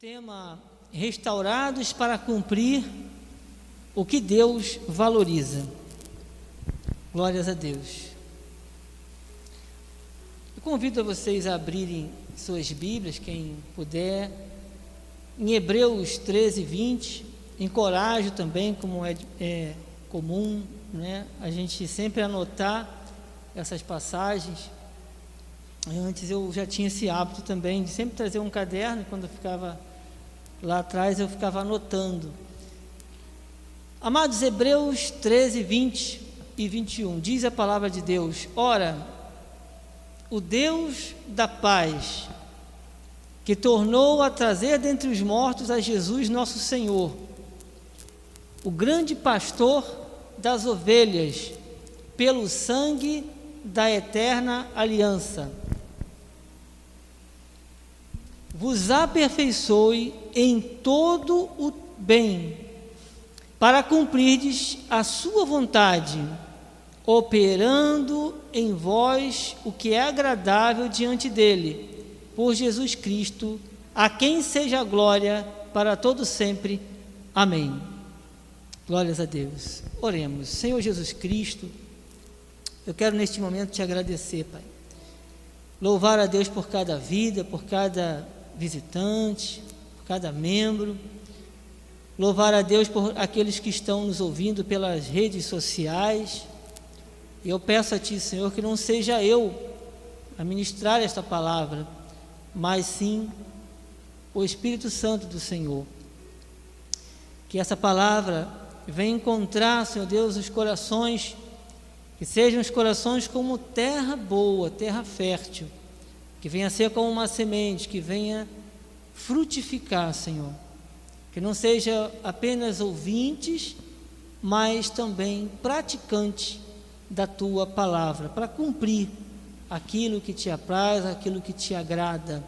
tema restaurados para cumprir o que Deus valoriza. Glórias a Deus. Eu convido a vocês a abrirem suas Bíblias, quem puder, em Hebreus 13, 20. Encorajo também, como é, é comum, né, a gente sempre anotar essas passagens. Antes eu já tinha esse hábito também de sempre trazer um caderno quando eu ficava Lá atrás eu ficava anotando. Amados Hebreus 13, 20 e 21, diz a palavra de Deus: Ora, o Deus da paz, que tornou a trazer dentre os mortos a Jesus nosso Senhor, o grande pastor das ovelhas, pelo sangue da eterna aliança vos aperfeiçoe em todo o bem, para cumprirdes a sua vontade, operando em vós o que é agradável diante dele, por Jesus Cristo, a quem seja a glória para todo sempre. Amém. Glórias a Deus. Oremos. Senhor Jesus Cristo, eu quero neste momento te agradecer, Pai. Louvar a Deus por cada vida, por cada visitante, por cada membro. Louvar a Deus por aqueles que estão nos ouvindo pelas redes sociais. E eu peço a Ti, Senhor, que não seja eu a ministrar esta palavra, mas sim o Espírito Santo do Senhor. Que essa palavra venha encontrar, Senhor Deus, os corações, que sejam os corações como terra boa, terra fértil que venha ser como uma semente, que venha frutificar, Senhor. Que não seja apenas ouvintes, mas também praticantes da tua palavra, para cumprir aquilo que te apraz, aquilo que te agrada.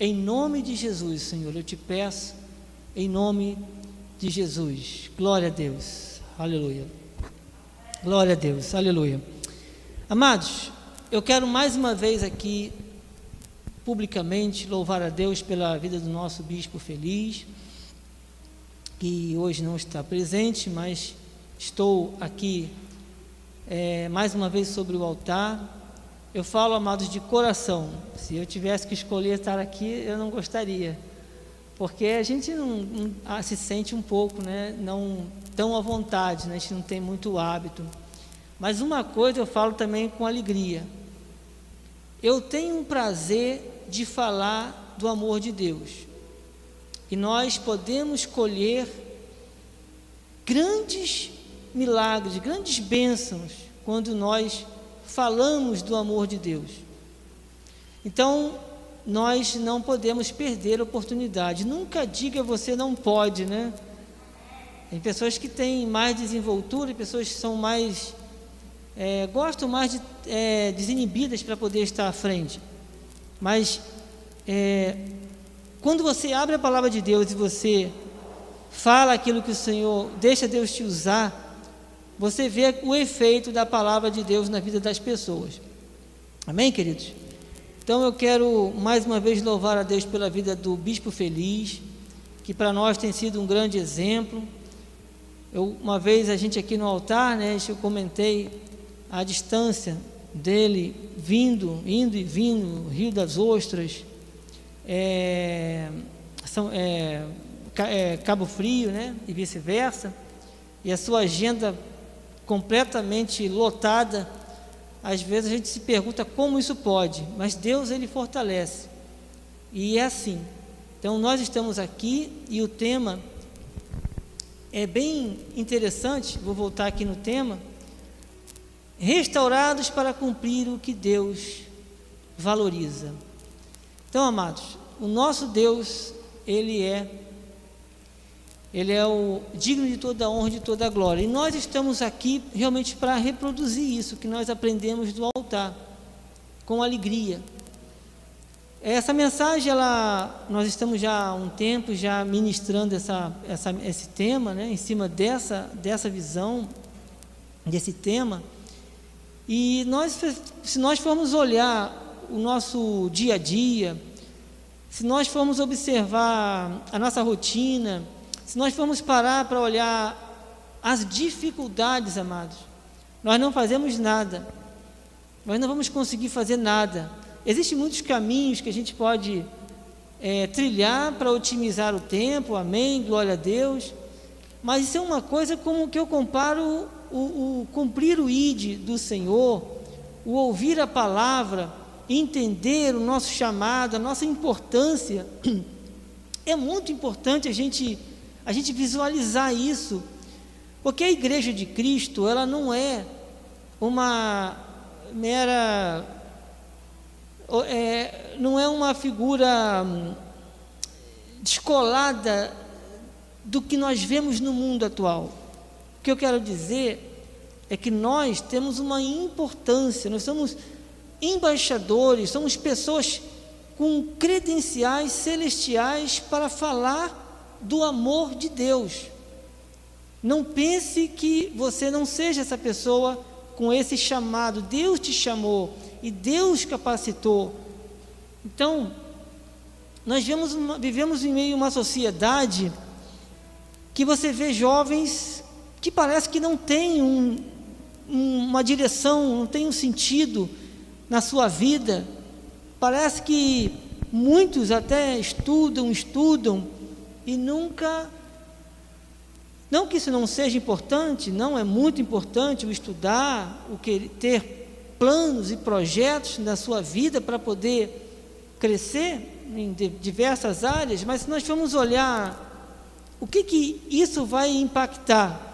Em nome de Jesus, Senhor, eu te peço, em nome de Jesus. Glória a Deus. Aleluia. Glória a Deus. Aleluia. Amados, eu quero mais uma vez aqui publicamente louvar a Deus pela vida do nosso bispo feliz, que hoje não está presente, mas estou aqui é, mais uma vez sobre o altar. Eu falo, amados, de coração. Se eu tivesse que escolher estar aqui, eu não gostaria, porque a gente não, não ah, se sente um pouco, né, não tão à vontade, né, a gente não tem muito hábito. Mas uma coisa eu falo também com alegria. Eu tenho um prazer de falar do amor de Deus. E nós podemos colher grandes milagres, grandes bênçãos, quando nós falamos do amor de Deus. Então, nós não podemos perder a oportunidade. Nunca diga você não pode, né? Tem pessoas que têm mais desenvoltura, pessoas que são mais. É, gostam mais de é, desinibidas para poder estar à frente. Mas é, quando você abre a palavra de Deus e você fala aquilo que o Senhor deixa Deus te usar, você vê o efeito da palavra de Deus na vida das pessoas. Amém, queridos? Então eu quero mais uma vez louvar a Deus pela vida do Bispo Feliz, que para nós tem sido um grande exemplo. Eu, uma vez a gente aqui no altar, né, eu comentei a distância dele vindo, indo e vindo, Rio das Ostras, é, São, é, é, Cabo Frio, né, e vice-versa, e a sua agenda completamente lotada, às vezes a gente se pergunta como isso pode, mas Deus ele fortalece, e é assim. Então nós estamos aqui e o tema é bem interessante, vou voltar aqui no tema, restaurados para cumprir o que Deus valoriza. Então, amados, o nosso Deus, ele é ele é o digno de toda a honra, de toda a glória. E nós estamos aqui realmente para reproduzir isso que nós aprendemos do altar, com alegria. Essa mensagem, ela, nós estamos já há um tempo já ministrando essa, essa, esse tema, né, em cima dessa, dessa visão, desse tema. E nós, se nós formos olhar o nosso dia a dia, se nós formos observar a nossa rotina, se nós formos parar para olhar as dificuldades, amados, nós não fazemos nada. Nós não vamos conseguir fazer nada. Existem muitos caminhos que a gente pode é, trilhar para otimizar o tempo, amém, glória a Deus. Mas isso é uma coisa como que eu comparo o, o cumprir o ID do Senhor, o ouvir a palavra, entender o nosso chamado, a nossa importância. É muito importante a gente, a gente visualizar isso, porque a igreja de Cristo, ela não é uma mera. É, não é uma figura hum, descolada do que nós vemos no mundo atual. Que eu quero dizer é que nós temos uma importância, nós somos embaixadores, somos pessoas com credenciais celestiais para falar do amor de Deus. Não pense que você não seja essa pessoa com esse chamado. Deus te chamou e Deus capacitou. Então, nós vivemos, uma, vivemos em meio a uma sociedade que você vê jovens que parece que não tem um, uma direção, não tem um sentido na sua vida. Parece que muitos até estudam, estudam e nunca não que isso não seja importante, não é muito importante o estudar, o que ter planos e projetos na sua vida para poder crescer em diversas áreas, mas se nós formos olhar o que que isso vai impactar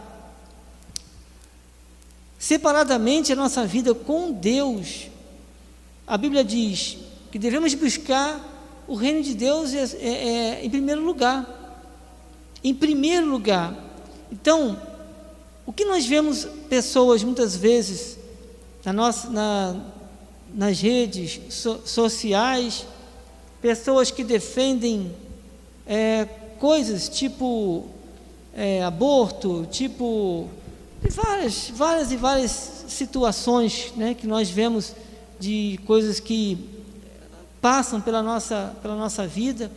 separadamente a nossa vida com Deus, a Bíblia diz que devemos buscar o reino de Deus é, é, é, em primeiro lugar. Em primeiro lugar, então, o que nós vemos pessoas muitas vezes na nossa, na, nas redes so, sociais, pessoas que defendem é, coisas tipo é, aborto, tipo várias, várias e várias situações né, que nós vemos de coisas que passam pela nossa, pela nossa vida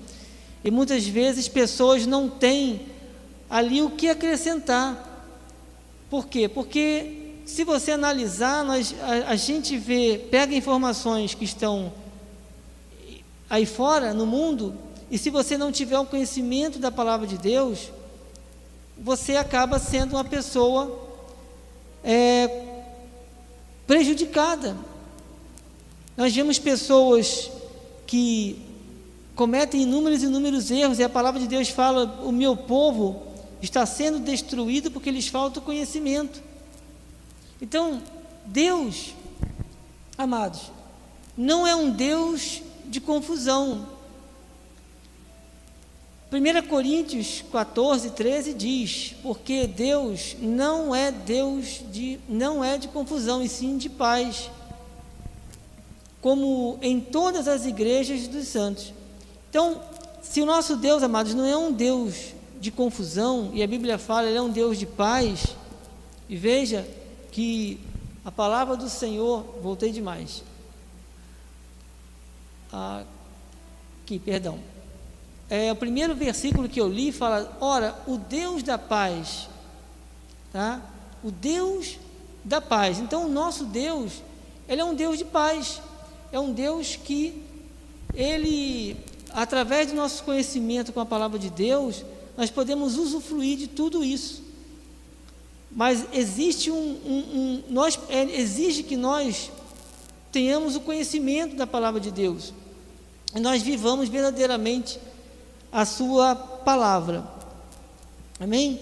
e muitas vezes pessoas não têm ali o que acrescentar. Por quê? Porque se você analisar, nós, a, a gente vê, pega informações que estão aí fora, no mundo, e se você não tiver o conhecimento da palavra de Deus, você acaba sendo uma pessoa é, prejudicada. Nós vemos pessoas que cometem inúmeros e inúmeros erros, e a palavra de Deus fala: o meu povo está sendo destruído porque lhes falta conhecimento. Então, Deus, amados, não é um Deus de confusão. 1 Coríntios 14, 13 diz: Porque Deus não é Deus de não é de confusão, e sim de paz, como em todas as igrejas dos santos. Então, se o nosso Deus, amados, não é um Deus de confusão, e a Bíblia fala, ele é um Deus de paz. E veja que a palavra do Senhor, voltei demais. Aqui, perdão. É, o primeiro versículo que eu li fala: Ora, o Deus da paz, tá? O Deus da paz. Então, o nosso Deus, ele é um Deus de paz. É um Deus que ele, através do nosso conhecimento com a palavra de Deus, nós podemos usufruir de tudo isso. Mas existe um, um, um nós é, exige que nós tenhamos o conhecimento da palavra de Deus e nós vivamos verdadeiramente a sua palavra. Amém?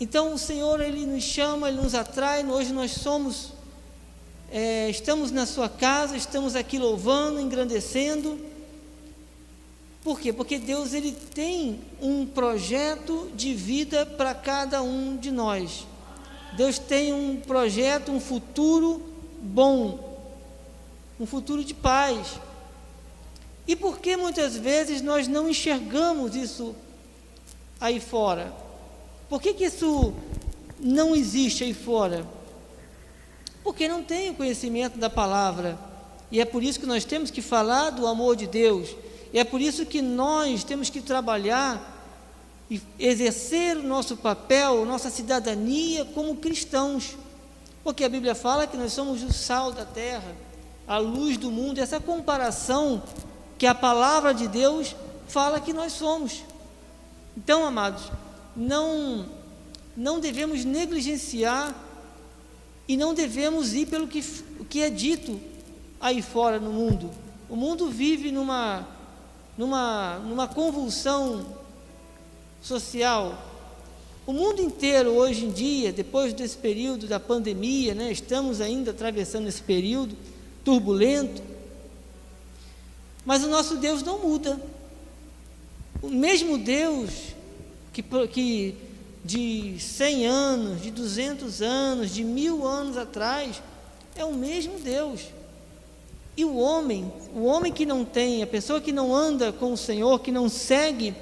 Então o Senhor ele nos chama, ele nos atrai. Hoje nós somos, é, estamos na sua casa, estamos aqui louvando, engrandecendo por quê? Porque Deus ele tem um projeto de vida para cada um de nós. Deus tem um projeto, um futuro bom, um futuro de paz. E por que muitas vezes nós não enxergamos isso aí fora? Por que, que isso não existe aí fora? Porque não tem o conhecimento da palavra. E é por isso que nós temos que falar do amor de Deus E é por isso que nós temos que trabalhar e exercer o nosso papel, nossa cidadania como cristãos. Porque a Bíblia fala que nós somos o sal da terra, a luz do mundo, essa comparação que a palavra de Deus fala que nós somos. Então, amados, não não devemos negligenciar e não devemos ir pelo que, que é dito aí fora no mundo. O mundo vive numa, numa, numa convulsão social. O mundo inteiro hoje em dia, depois desse período da pandemia, né, estamos ainda atravessando esse período turbulento, mas o nosso Deus não muda. O mesmo Deus que, que de 100 anos, de 200 anos, de mil anos atrás, é o mesmo Deus. E o homem, o homem que não tem, a pessoa que não anda com o Senhor, que não segue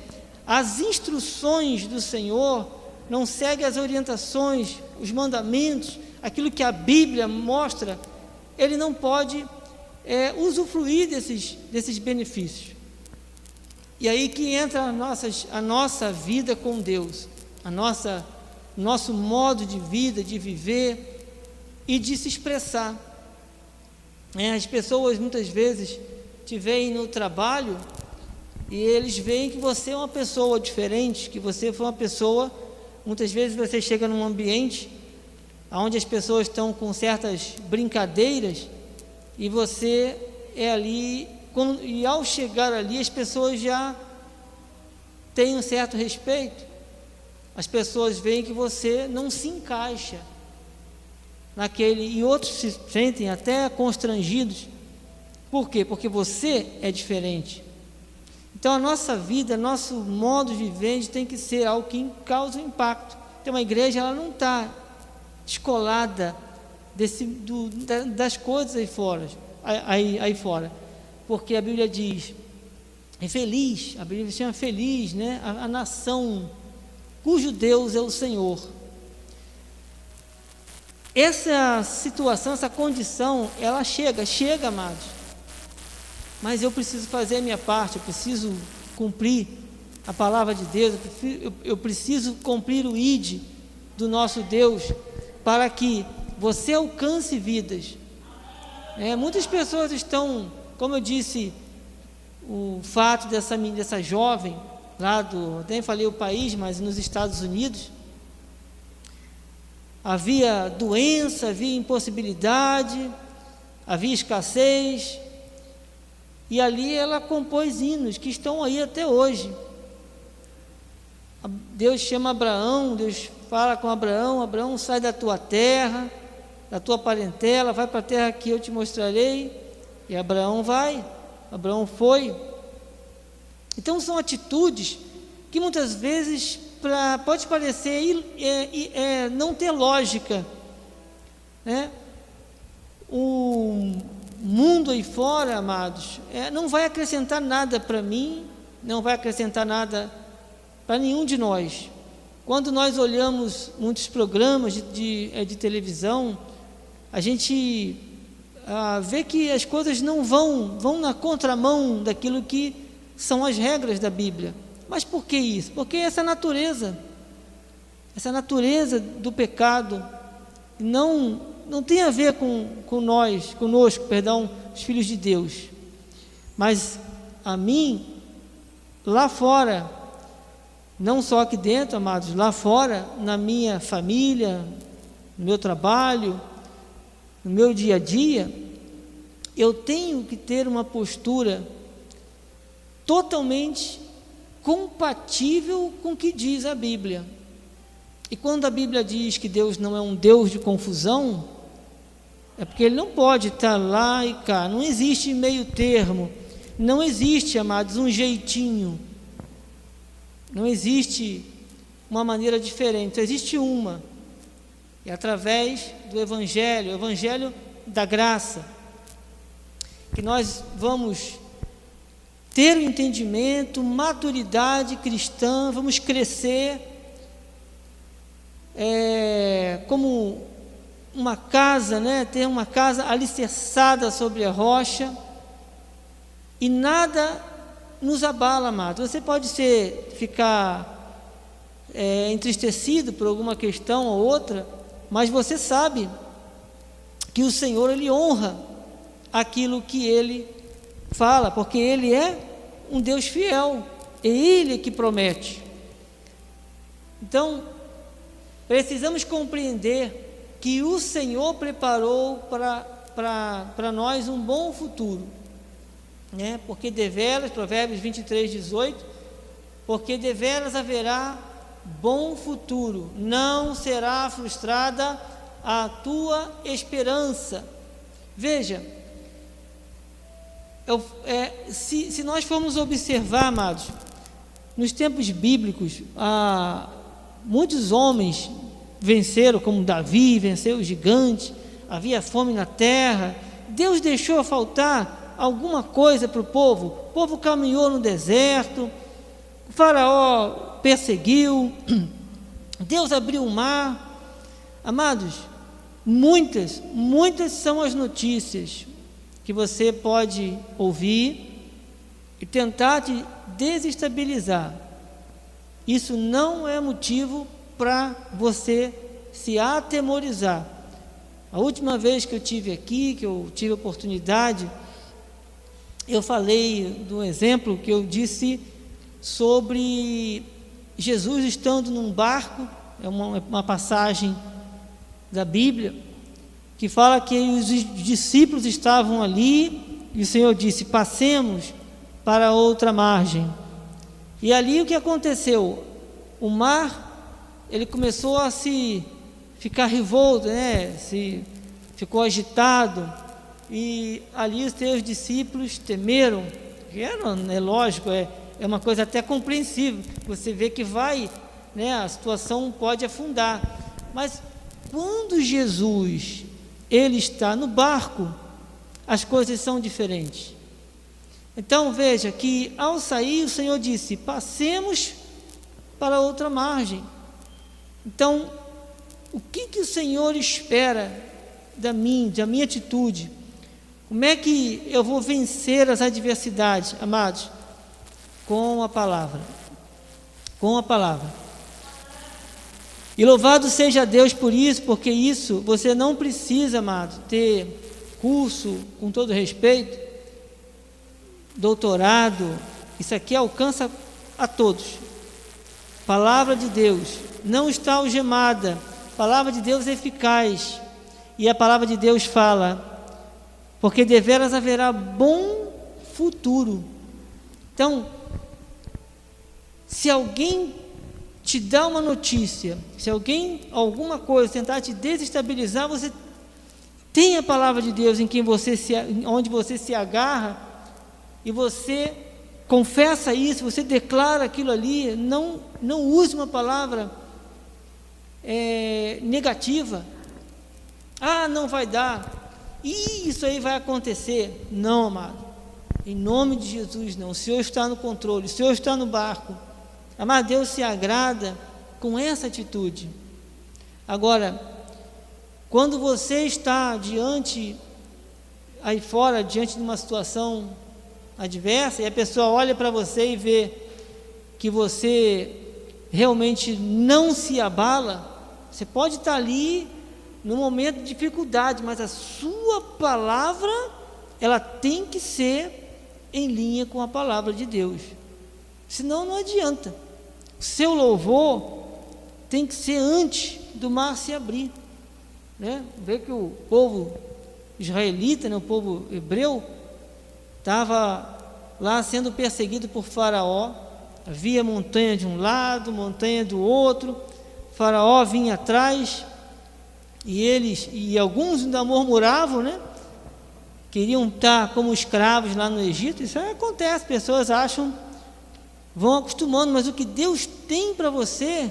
as instruções do Senhor, não segue as orientações, os mandamentos, aquilo que a Bíblia mostra, ele não pode é, usufruir desses, desses benefícios. E aí que entra a, nossas, a nossa vida com Deus, a nossa nosso modo de vida, de viver e de se expressar. É, as pessoas muitas vezes te veem no trabalho e eles veem que você é uma pessoa diferente, que você foi uma pessoa. Muitas vezes você chega num ambiente onde as pessoas estão com certas brincadeiras e você é ali, quando, e ao chegar ali as pessoas já têm um certo respeito. As pessoas veem que você não se encaixa naquele, e outros se sentem até constrangidos. Por quê? Porque você é diferente. Então a nossa vida, nosso modo de viver tem que ser algo que causa um impacto. Então a igreja ela não está descolada desse, do, das coisas aí fora, aí, aí fora. Porque a Bíblia diz, é feliz, a Bíblia chama feliz, né? a, a nação cujo Deus é o Senhor. Essa situação, essa condição, ela chega, chega, amados mas eu preciso fazer a minha parte, eu preciso cumprir a palavra de Deus, eu preciso cumprir o ID do nosso Deus, para que você alcance vidas. É, muitas pessoas estão, como eu disse, o fato dessa, dessa jovem, lá do, nem falei o país, mas nos Estados Unidos, havia doença, havia impossibilidade, havia escassez, e ali ela compôs hinos que estão aí até hoje. Deus chama Abraão, Deus fala com Abraão: Abraão, sai da tua terra, da tua parentela, vai para a terra que eu te mostrarei. E Abraão vai, Abraão foi. Então são atitudes que muitas vezes pra, pode parecer é, é, não ter lógica. Né? Um, mundo aí fora, amados, é, não vai acrescentar nada para mim, não vai acrescentar nada para nenhum de nós. Quando nós olhamos muitos programas de, de, é, de televisão, a gente ah, vê que as coisas não vão, vão na contramão daquilo que são as regras da Bíblia. Mas por que isso? Porque essa natureza, essa natureza do pecado, não não tem a ver com, com nós, conosco, perdão, os filhos de Deus. Mas a mim, lá fora, não só aqui dentro, amados, lá fora, na minha família, no meu trabalho, no meu dia a dia, eu tenho que ter uma postura totalmente compatível com o que diz a Bíblia. E quando a Bíblia diz que Deus não é um Deus de confusão, é porque Ele não pode estar lá e cá. Não existe meio termo. Não existe, amados, um jeitinho. Não existe uma maneira diferente. Existe uma. E através do Evangelho, o Evangelho da graça, que nós vamos ter o entendimento, maturidade cristã, vamos crescer é, como uma casa, né, ter uma casa alicerçada sobre a rocha, e nada nos abala, amado. Você pode ser, ficar é, entristecido por alguma questão ou outra, mas você sabe que o Senhor ele honra aquilo que ele fala, porque ele é um Deus fiel, é ele que promete. Então, precisamos compreender que o Senhor preparou para nós um bom futuro, né? porque deveras, Provérbios 23, 18, porque deveras haverá bom futuro, não será frustrada a tua esperança. Veja, eu, é, se, se, nós formos observar, amados, nos tempos bíblicos, ah, muitos homens venceram, como Davi venceu os gigantes, havia fome na terra, Deus deixou faltar alguma coisa para o povo, o povo caminhou no deserto, o faraó perseguiu, Deus abriu o mar. Amados, muitas, muitas são as notícias que você pode ouvir e tentar te desestabilizar. Isso não é motivo para você se atemorizar. A última vez que eu tive aqui, que eu tive a oportunidade, eu falei do exemplo que eu disse sobre Jesus estando num barco, é uma, uma passagem da Bíblia, que fala que os discípulos estavam ali e o Senhor disse: Passemos para outra margem. E ali o que aconteceu? O mar ele começou a se ficar revolto, né? Se ficou agitado e ali os teus discípulos temeram. Que era, é lógico, é é uma coisa até compreensível. Você vê que vai, né, a situação pode afundar. Mas quando Jesus ele está no barco, as coisas são diferentes. Então veja que ao sair o Senhor disse: passemos para outra margem. Então, o que, que o Senhor espera da mim, da minha atitude? Como é que eu vou vencer as adversidades, amados? Com a palavra. Com a palavra. E louvado seja Deus por isso, porque isso você não precisa, amado, ter curso, com todo respeito, doutorado. Isso aqui alcança a todos. Palavra de Deus não está algemada. Palavra de Deus é eficaz. E a palavra de Deus fala: porque deveras haverá bom futuro. Então, se alguém te dá uma notícia, se alguém, alguma coisa tentar te desestabilizar, você tem a palavra de Deus em quem você se, onde você se agarra e você confessa isso, você declara aquilo ali, não, não use uma palavra é, negativa. Ah, não vai dar. Isso aí vai acontecer. Não, amado. Em nome de Jesus, não. O Senhor está no controle, o Senhor está no barco. Amar Deus se agrada com essa atitude. Agora, quando você está diante, aí fora, diante de uma situação adversa, e a pessoa olha para você e vê que você realmente não se abala, você pode estar ali no momento de dificuldade, mas a sua palavra, ela tem que ser em linha com a palavra de Deus. Senão não adianta. Seu louvor tem que ser antes do mar se abrir. Né? Vê que o povo israelita, né, o povo hebreu, estava lá sendo perseguido por Faraó. Havia montanha de um lado, montanha do outro. Faraó vinha atrás e eles e alguns ainda murmuravam, né? Queriam estar como escravos lá no Egito. Isso acontece, pessoas acham vão acostumando, mas o que Deus tem para você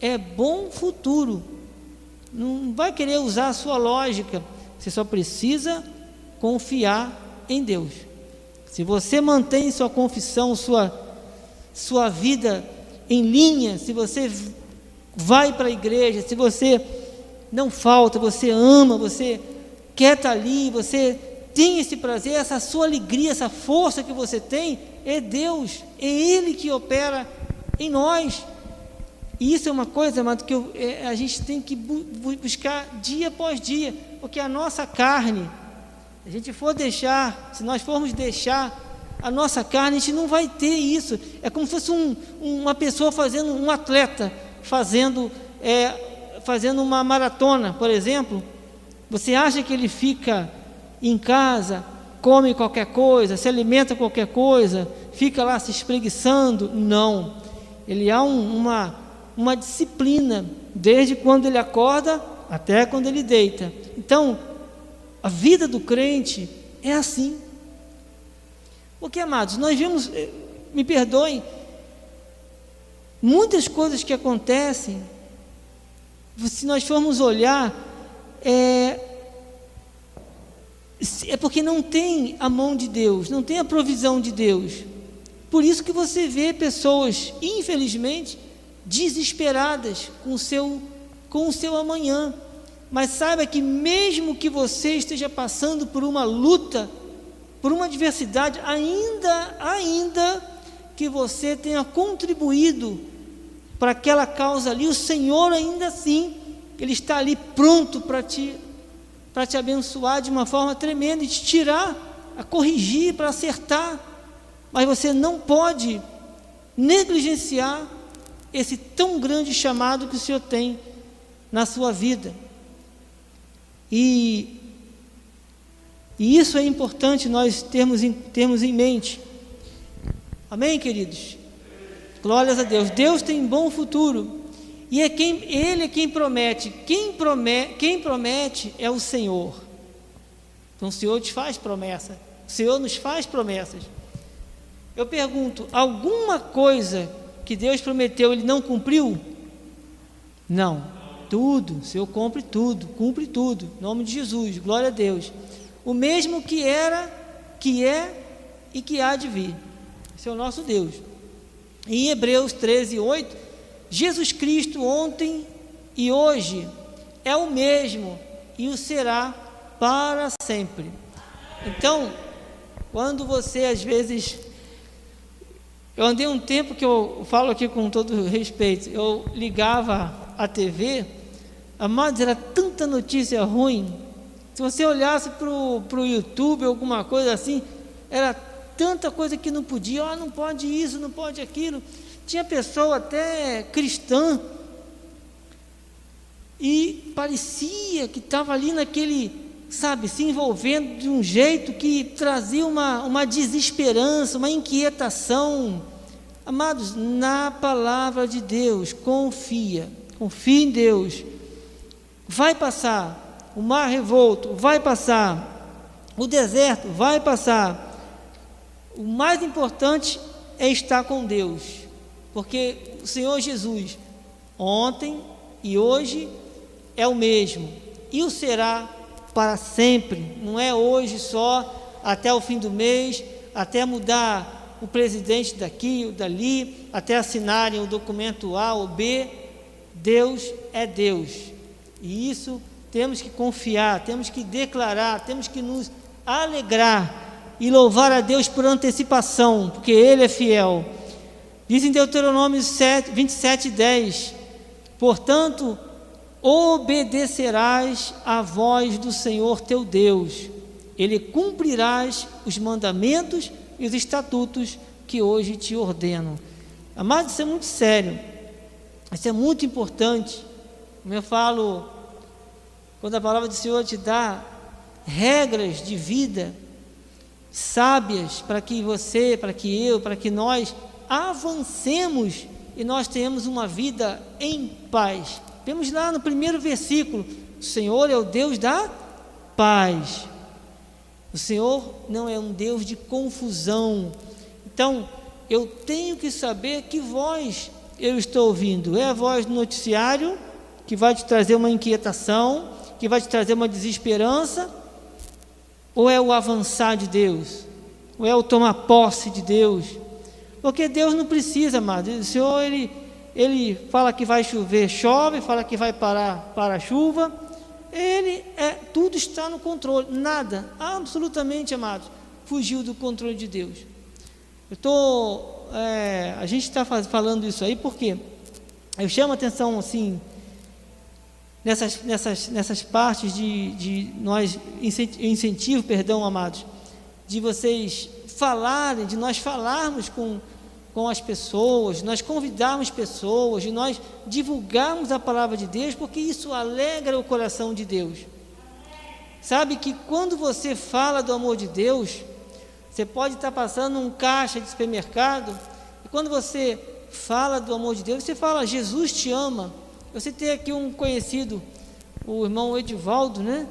é bom futuro. Não vai querer usar a sua lógica, você só precisa confiar em Deus. Se você mantém sua confissão, sua, sua vida em linha, se você vai para a igreja, se você não falta, você ama, você quer estar ali, você tem esse prazer, essa sua alegria, essa força que você tem, é Deus, é Ele que opera em nós. E isso é uma coisa, amado, que eu, é, a gente tem que bu buscar dia após dia, porque a nossa carne, a gente for deixar, se nós formos deixar a nossa carne, a gente não vai ter isso. É como se fosse um, uma pessoa fazendo, um atleta fazendo, é, fazendo uma maratona, por exemplo. Você acha que ele fica em casa, come qualquer coisa, se alimenta qualquer coisa, fica lá se espreguiçando? Não. Ele há um, uma, uma disciplina, desde quando ele acorda até quando ele deita. Então, a vida do crente é assim. Porque, amados, nós vimos, eh, me perdoem, muitas coisas que acontecem, se nós formos olhar, é, é porque não tem a mão de Deus, não tem a provisão de Deus. Por isso que você vê pessoas, infelizmente, desesperadas com o seu, com o seu amanhã. Mas saiba que mesmo que você esteja passando por uma luta, por uma adversidade, ainda, ainda que você tenha contribuído para aquela causa ali, o Senhor ainda assim, Ele está ali pronto para te, para te abençoar de uma forma tremenda e te tirar, a corrigir, para acertar. Mas você não pode negligenciar esse tão grande chamado que o Senhor tem na sua vida. E e isso é importante nós termos em, termos em mente. Amém, queridos? Glórias a Deus. Deus tem bom futuro. E é quem, Ele é quem promete. Quem promete, quem promete é o Senhor. Então o Senhor te faz promessa. O Senhor nos faz promessas. Eu pergunto: alguma coisa que Deus prometeu, Ele não cumpriu? Não. Tudo. O Senhor cumpre tudo. Cumpre tudo. Em nome de Jesus. Glória a Deus o mesmo que era, que é e que há de vir. Esse é o nosso Deus. Em Hebreus 13, 8, Jesus Cristo ontem e hoje é o mesmo e o será para sempre. Então, quando você às vezes. Eu andei um tempo que eu falo aqui com todo respeito, eu ligava a TV, amados, era tanta notícia ruim, se você olhasse para o YouTube, alguma coisa assim, era tanta coisa que não podia, oh, não pode isso, não pode aquilo. Tinha pessoa até cristã e parecia que estava ali naquele, sabe, se envolvendo de um jeito que trazia uma, uma desesperança, uma inquietação. Amados, na palavra de Deus, confia, confia em Deus. Vai passar, o mar revolto vai passar, o deserto vai passar. O mais importante é estar com Deus, porque o Senhor Jesus, ontem e hoje, é o mesmo, e o será para sempre, não é hoje só, até o fim do mês, até mudar o presidente daqui ou dali, até assinarem o documento A ou B. Deus é Deus, e isso temos que confiar, temos que declarar, temos que nos alegrar e louvar a Deus por antecipação, porque Ele é fiel. Diz em Deuteronômio 7, 27, 10: Portanto, obedecerás à voz do Senhor teu Deus, Ele cumprirás os mandamentos e os estatutos que hoje te ordeno. Amado, isso é muito sério, isso é muito importante. Como eu falo quando a palavra do Senhor te dá regras de vida sábias para que você, para que eu, para que nós avancemos e nós tenhamos uma vida em paz. Vemos lá no primeiro versículo: o Senhor é o Deus da paz. O Senhor não é um Deus de confusão. Então, eu tenho que saber que voz eu estou ouvindo. É a voz do noticiário que vai te trazer uma inquietação, que vai te trazer uma desesperança? Ou é o avançar de Deus? Ou é o tomar posse de Deus? Porque Deus não precisa, amado. O Senhor, Ele, ele fala que vai chover, chove, fala que vai parar, para a chuva. Ele é, tudo está no controle, nada, absolutamente, amados, fugiu do controle de Deus. Eu tô, é, a gente está falando isso aí porque eu chamo a atenção assim nessas, nessas, nessas partes de, de nós incentivo, perdão, amados, de vocês falarem, de nós falarmos com, com as pessoas, nós convidarmos pessoas, de nós divulgarmos a palavra de Deus, porque isso alegra o coração de Deus. Sabe que quando você fala do amor de Deus, você pode estar passando um caixa de supermercado, e quando você fala do amor de Deus, você fala, Jesus te ama. Você tem aqui um conhecido, o irmão Edivaldo, né?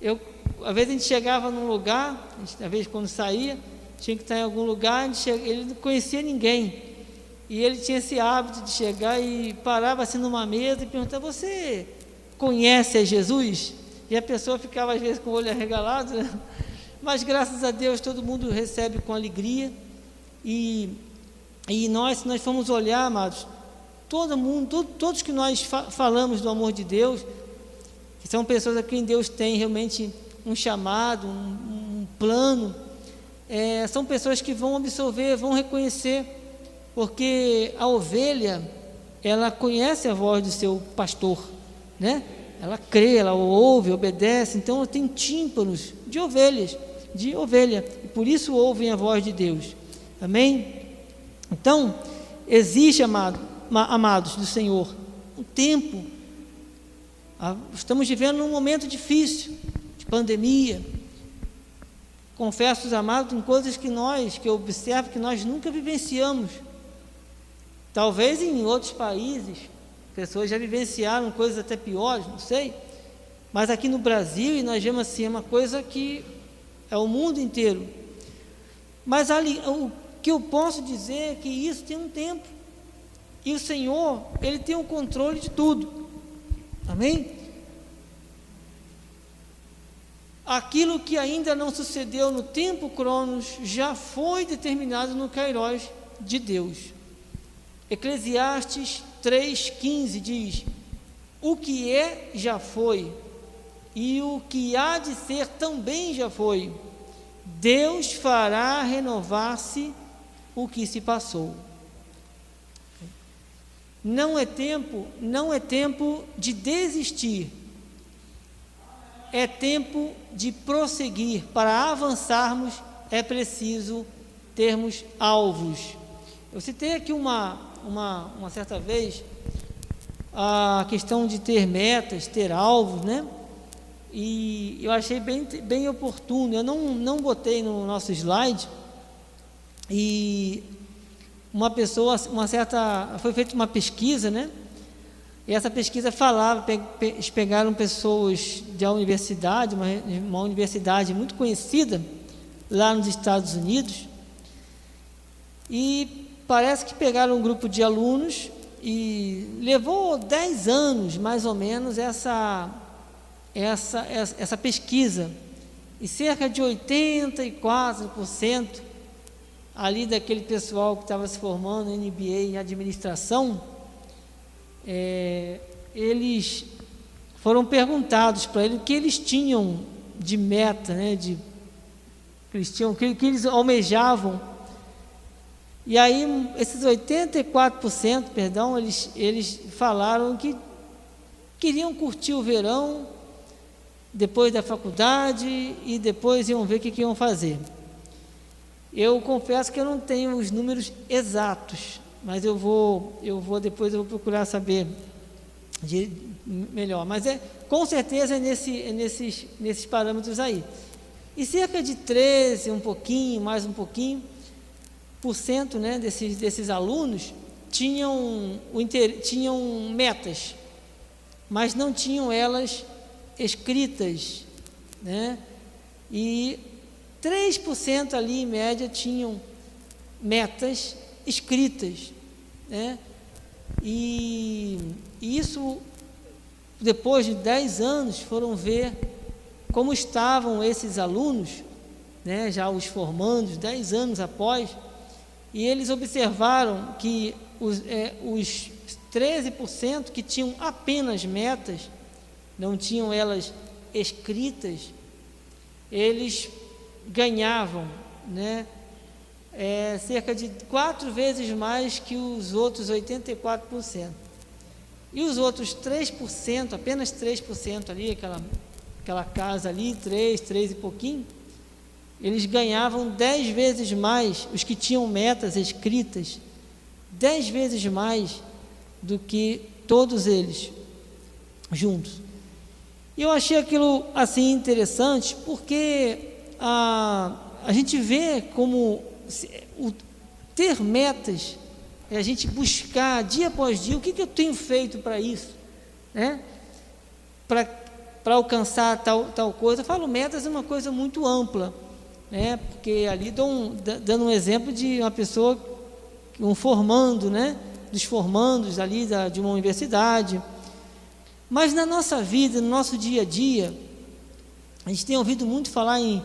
Eu, às vezes a gente chegava num lugar, às vezes quando saía, tinha que estar em algum lugar, ele não conhecia ninguém. E ele tinha esse hábito de chegar e parava assim numa mesa e perguntava: Você conhece a Jesus? E a pessoa ficava às vezes com o olho arregalado, né? Mas graças a Deus todo mundo recebe com alegria. E, e nós, se nós formos olhar, amados, todo mundo, todo, todos que nós fa falamos do amor de Deus, são pessoas a quem Deus tem realmente um chamado, um, um plano, é, são pessoas que vão absorver, vão reconhecer, porque a ovelha, ela conhece a voz do seu pastor, né? Ela crê, ela ouve, obedece, então ela tem tímpanos de ovelhas de ovelha, e por isso ouvem a voz de Deus. Amém? Então, existe, amado, amados do Senhor, um tempo. Estamos vivendo um momento difícil, de pandemia. Confesso, amados, tem coisas que nós, que eu observo, que nós nunca vivenciamos. Talvez em outros países, pessoas já vivenciaram coisas até piores, não sei. Mas aqui no Brasil, e nós vemos assim, é uma coisa que é o mundo inteiro. Mas ali, o que eu posso dizer é que isso tem um tempo. E o Senhor, Ele tem o controle de tudo. Amém? Aquilo que ainda não sucedeu no tempo Cronos já foi determinado no Kairos de Deus. Eclesiastes 3,15 diz: O que é, já foi, e o que há de ser também já foi. Deus fará renovar-se o que se passou. Não é tempo, não é tempo de desistir. É tempo de prosseguir. Para avançarmos é preciso termos alvos. Eu citei aqui uma, uma, uma certa vez a questão de ter metas, ter alvos, né? E eu achei bem, bem oportuno. Eu não, não botei no nosso slide. E uma pessoa, uma certa. Foi feita uma pesquisa, né? E essa pesquisa falava, eles pegaram pessoas da universidade, uma, uma universidade muito conhecida lá nos Estados Unidos, e parece que pegaram um grupo de alunos e levou 10 anos, mais ou menos, essa essa, essa pesquisa. E cerca de 84% ali daquele pessoal que estava se formando em MBA em administração, é, eles foram perguntados para ele o que eles tinham de meta, né, de que eles tinham, que, que eles almejavam. E aí esses 84%, perdão, eles, eles falaram que queriam curtir o verão depois da faculdade e depois iam ver o que, que iam fazer. Eu confesso que eu não tenho os números exatos, mas eu vou, eu vou depois eu vou procurar saber de, melhor. Mas é com certeza é, nesse, é nesses, nesses parâmetros aí. E cerca de 13, um pouquinho, mais um pouquinho, por cento né, desses, desses alunos tinham, tinham metas, mas não tinham elas escritas, né? E 3% ali em média tinham metas escritas, né? E, e isso depois de 10 anos foram ver como estavam esses alunos, né, já os formandos, 10 anos após, e eles observaram que os, é, os 13% que tinham apenas metas não tinham elas escritas, eles ganhavam, né? É cerca de quatro vezes mais que os outros 84%. E os outros 3%, apenas 3% ali, aquela, aquela casa ali, 3, 3 e pouquinho, eles ganhavam 10 vezes mais, os que tinham metas escritas, 10 vezes mais do que todos eles juntos. E eu achei aquilo assim interessante porque a, a gente vê como o, ter metas é a gente buscar dia após dia o que, que eu tenho feito para isso, né? Para alcançar tal, tal coisa. Eu falo metas é uma coisa muito ampla, né? Porque ali um, dando um exemplo de uma pessoa, um formando, né? Dos formandos ali da, de uma universidade. Mas na nossa vida, no nosso dia a dia, a gente tem ouvido muito falar em,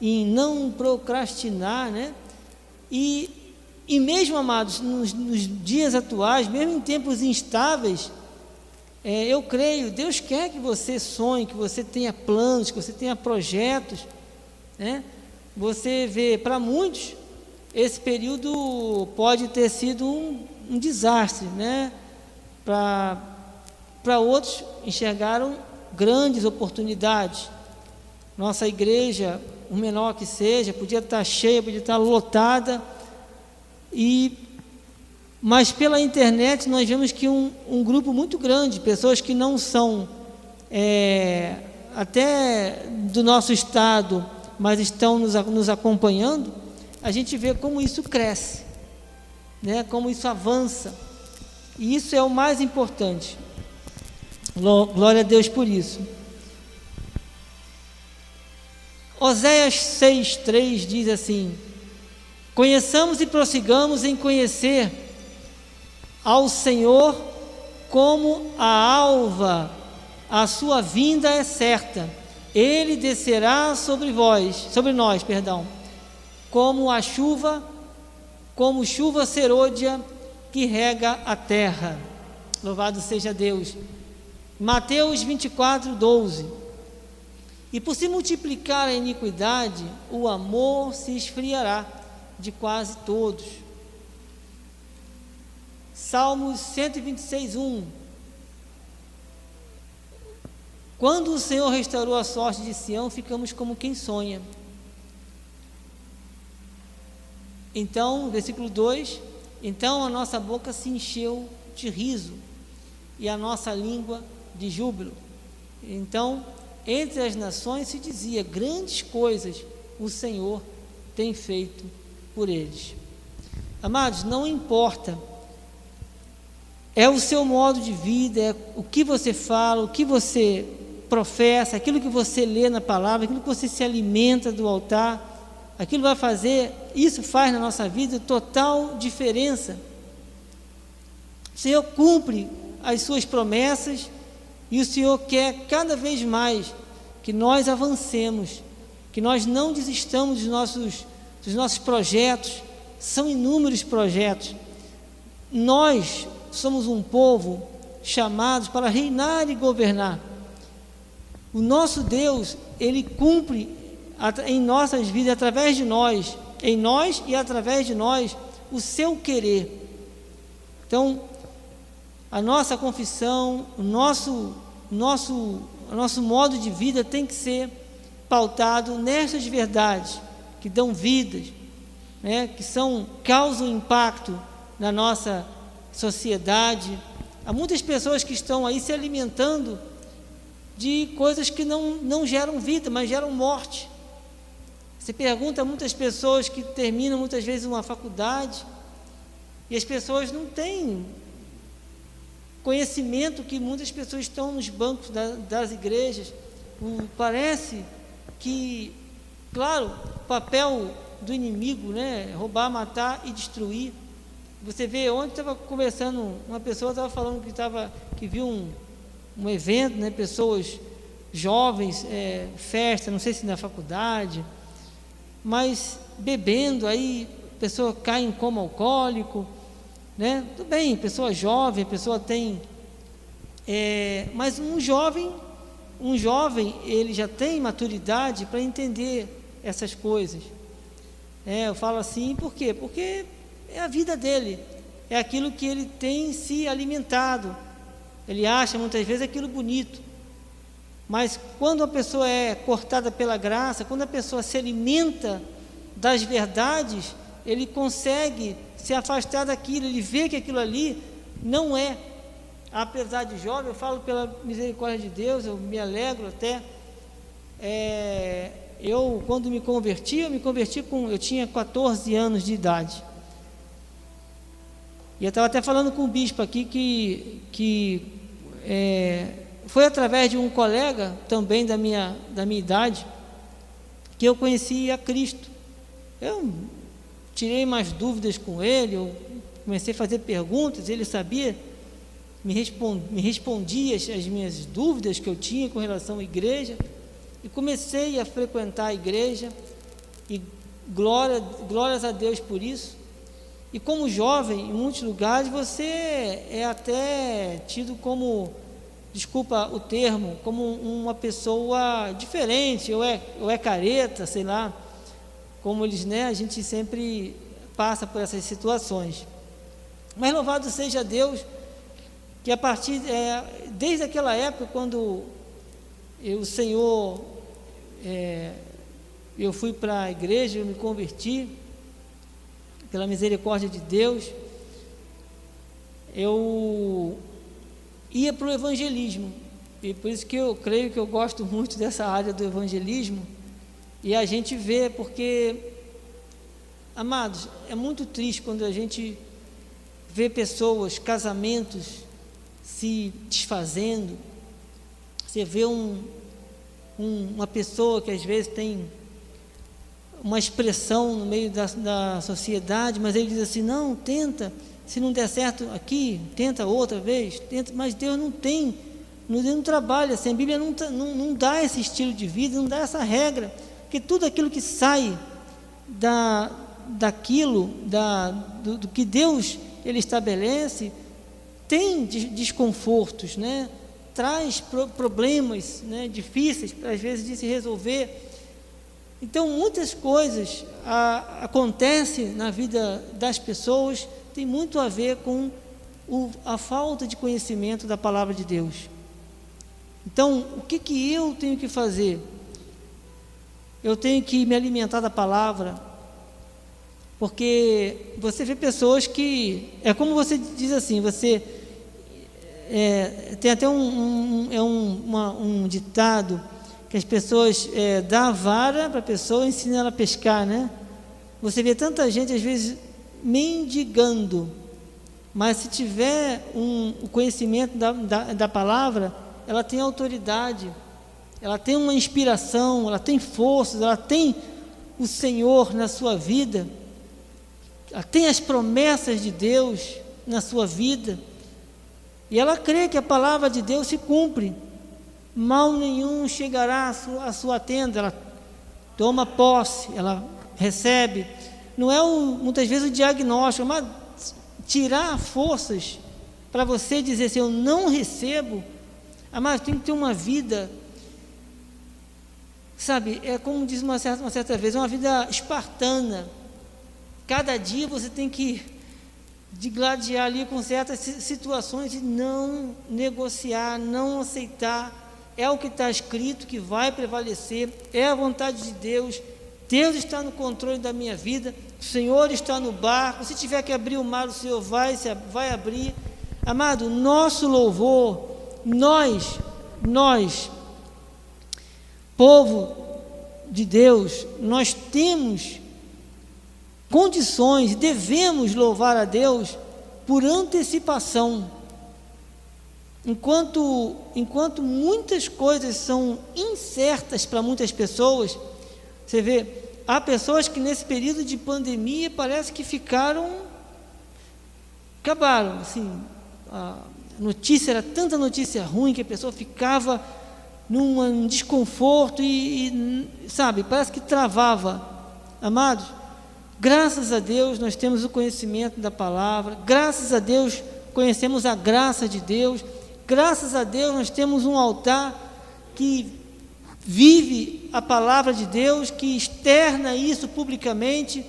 em não procrastinar, né? E, e mesmo, amados, nos, nos dias atuais, mesmo em tempos instáveis, é, eu creio, Deus quer que você sonhe, que você tenha planos, que você tenha projetos. Né? Você vê, para muitos, esse período pode ter sido um, um desastre. Né? Para outros, enxergaram grandes oportunidades. Nossa igreja o menor que seja, podia estar cheia, podia estar lotada. E mas pela internet nós vemos que um, um grupo muito grande, pessoas que não são é, até do nosso estado, mas estão nos, nos acompanhando, a gente vê como isso cresce, né? como isso avança. E isso é o mais importante. Glória a Deus por isso. Oséias 6,3 diz assim: Conheçamos e prossigamos em conhecer ao Senhor como a alva, a sua vinda é certa. Ele descerá sobre vós, sobre nós, perdão, como a chuva, como chuva serôdia que rega a terra. Louvado seja Deus. Mateus 24, 12. E por se multiplicar a iniquidade, o amor se esfriará de quase todos. Salmos 126, 1. Quando o Senhor restaurou a sorte de Sião, ficamos como quem sonha. Então, versículo 2: Então a nossa boca se encheu de riso e a nossa língua de júbilo. Então, entre as nações se dizia: grandes coisas o Senhor tem feito por eles. Amados, não importa, é o seu modo de vida, é o que você fala, o que você professa, aquilo que você lê na palavra, aquilo que você se alimenta do altar, aquilo vai fazer, isso faz na nossa vida total diferença. O Senhor cumpre as suas promessas e o Senhor quer cada vez mais que nós avancemos, que nós não desistamos dos nossos, dos nossos projetos, são inúmeros projetos. Nós somos um povo chamados para reinar e governar. O nosso Deus, Ele cumpre em nossas vidas, através de nós, em nós e através de nós, o seu querer. Então, a nossa confissão, o nosso nosso, nosso modo de vida tem que ser pautado nessas verdades que dão vidas, né, que são causam impacto na nossa sociedade. Há muitas pessoas que estão aí se alimentando de coisas que não, não geram vida, mas geram morte. Você pergunta a muitas pessoas que terminam muitas vezes uma faculdade e as pessoas não têm conhecimento que muitas pessoas estão nos bancos da, das igrejas. parece que, claro, o papel do inimigo, né, roubar, matar e destruir. Você vê, ontem estava conversando, uma pessoa estava falando que, estava, que viu um, um evento, né, pessoas jovens, é, festa, não sei se na faculdade, mas bebendo, aí a pessoa cai em coma alcoólico, né? Tudo bem, pessoa jovem, pessoa tem. É, mas um jovem, um jovem, ele já tem maturidade para entender essas coisas. É, eu falo assim, por quê? Porque é a vida dele, é aquilo que ele tem se alimentado. Ele acha muitas vezes aquilo bonito. Mas quando a pessoa é cortada pela graça, quando a pessoa se alimenta das verdades, ele consegue se afastar daquilo, ele vê que aquilo ali não é. Apesar de jovem, eu falo pela misericórdia de Deus, eu me alegro até. É, eu, quando me converti, eu me converti com. Eu tinha 14 anos de idade. E eu estava até falando com o bispo aqui que, que é, foi através de um colega também da minha, da minha idade que eu conheci a Cristo. Eu tirei mais dúvidas com ele, eu comecei a fazer perguntas, ele sabia, me, respond, me respondia as, as minhas dúvidas que eu tinha com relação à igreja, e comecei a frequentar a igreja, e glória, glórias a Deus por isso. E como jovem, em muitos lugares, você é até tido como, desculpa o termo, como uma pessoa diferente, ou é, ou é careta, sei lá como eles, né, a gente sempre passa por essas situações. Mas louvado seja Deus, que a partir, é, desde aquela época, quando o Senhor, é, eu fui para a igreja, eu me converti, pela misericórdia de Deus, eu ia para o evangelismo, e por isso que eu creio que eu gosto muito dessa área do evangelismo, e a gente vê, porque, amados, é muito triste quando a gente vê pessoas, casamentos se desfazendo. Você vê um, um, uma pessoa que às vezes tem uma expressão no meio da, da sociedade, mas ele diz assim: não, tenta, se não der certo aqui, tenta outra vez, tenta, mas Deus não tem, Deus não trabalha assim, a Bíblia não, não, não dá esse estilo de vida, não dá essa regra. Porque tudo aquilo que sai da, daquilo, da, do, do que Deus ele estabelece, tem desconfortos, né? traz pro, problemas né? difíceis, às vezes, de se resolver. Então, muitas coisas a, acontecem na vida das pessoas, tem muito a ver com o, a falta de conhecimento da palavra de Deus. Então, o que, que eu tenho que fazer? Eu tenho que me alimentar da palavra, porque você vê pessoas que é como você diz assim, você é, tem até um, um, é um, uma, um ditado que as pessoas é, dá a vara para a pessoa e ensina ela a pescar, né? Você vê tanta gente às vezes mendigando, mas se tiver um, o conhecimento da, da, da palavra, ela tem autoridade ela tem uma inspiração, ela tem forças, ela tem o Senhor na sua vida, ela tem as promessas de Deus na sua vida, e ela crê que a palavra de Deus se cumpre, mal nenhum chegará à sua, à sua tenda, ela toma posse, ela recebe, não é o, muitas vezes o diagnóstico, mas tirar forças para você dizer assim, eu não recebo, mas tem que ter uma vida Sabe, é como diz uma certa, uma certa vez, é uma vida espartana. Cada dia você tem que digladiar ali com certas situações de não negociar, não aceitar. É o que está escrito que vai prevalecer, é a vontade de Deus. Deus está no controle da minha vida, o Senhor está no barco. Se tiver que abrir o mar, o Senhor vai, vai abrir. Amado, nosso louvor, nós, nós, povo de Deus, nós temos condições, devemos louvar a Deus por antecipação. Enquanto, enquanto muitas coisas são incertas para muitas pessoas, você vê, há pessoas que nesse período de pandemia parece que ficaram, acabaram, assim, a notícia era tanta notícia ruim que a pessoa ficava num desconforto e, e, sabe, parece que travava. Amados, graças a Deus nós temos o conhecimento da palavra, graças a Deus conhecemos a graça de Deus, graças a Deus nós temos um altar que vive a palavra de Deus, que externa isso publicamente,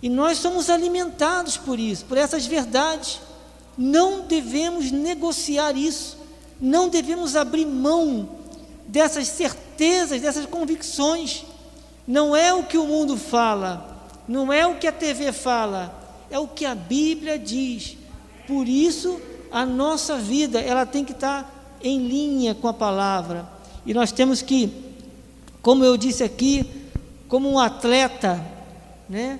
e nós somos alimentados por isso, por essas verdades. Não devemos negociar isso, não devemos abrir mão dessas certezas, dessas convicções. Não é o que o mundo fala, não é o que a TV fala, é o que a Bíblia diz. Por isso, a nossa vida, ela tem que estar em linha com a palavra. E nós temos que, como eu disse aqui, como um atleta, né?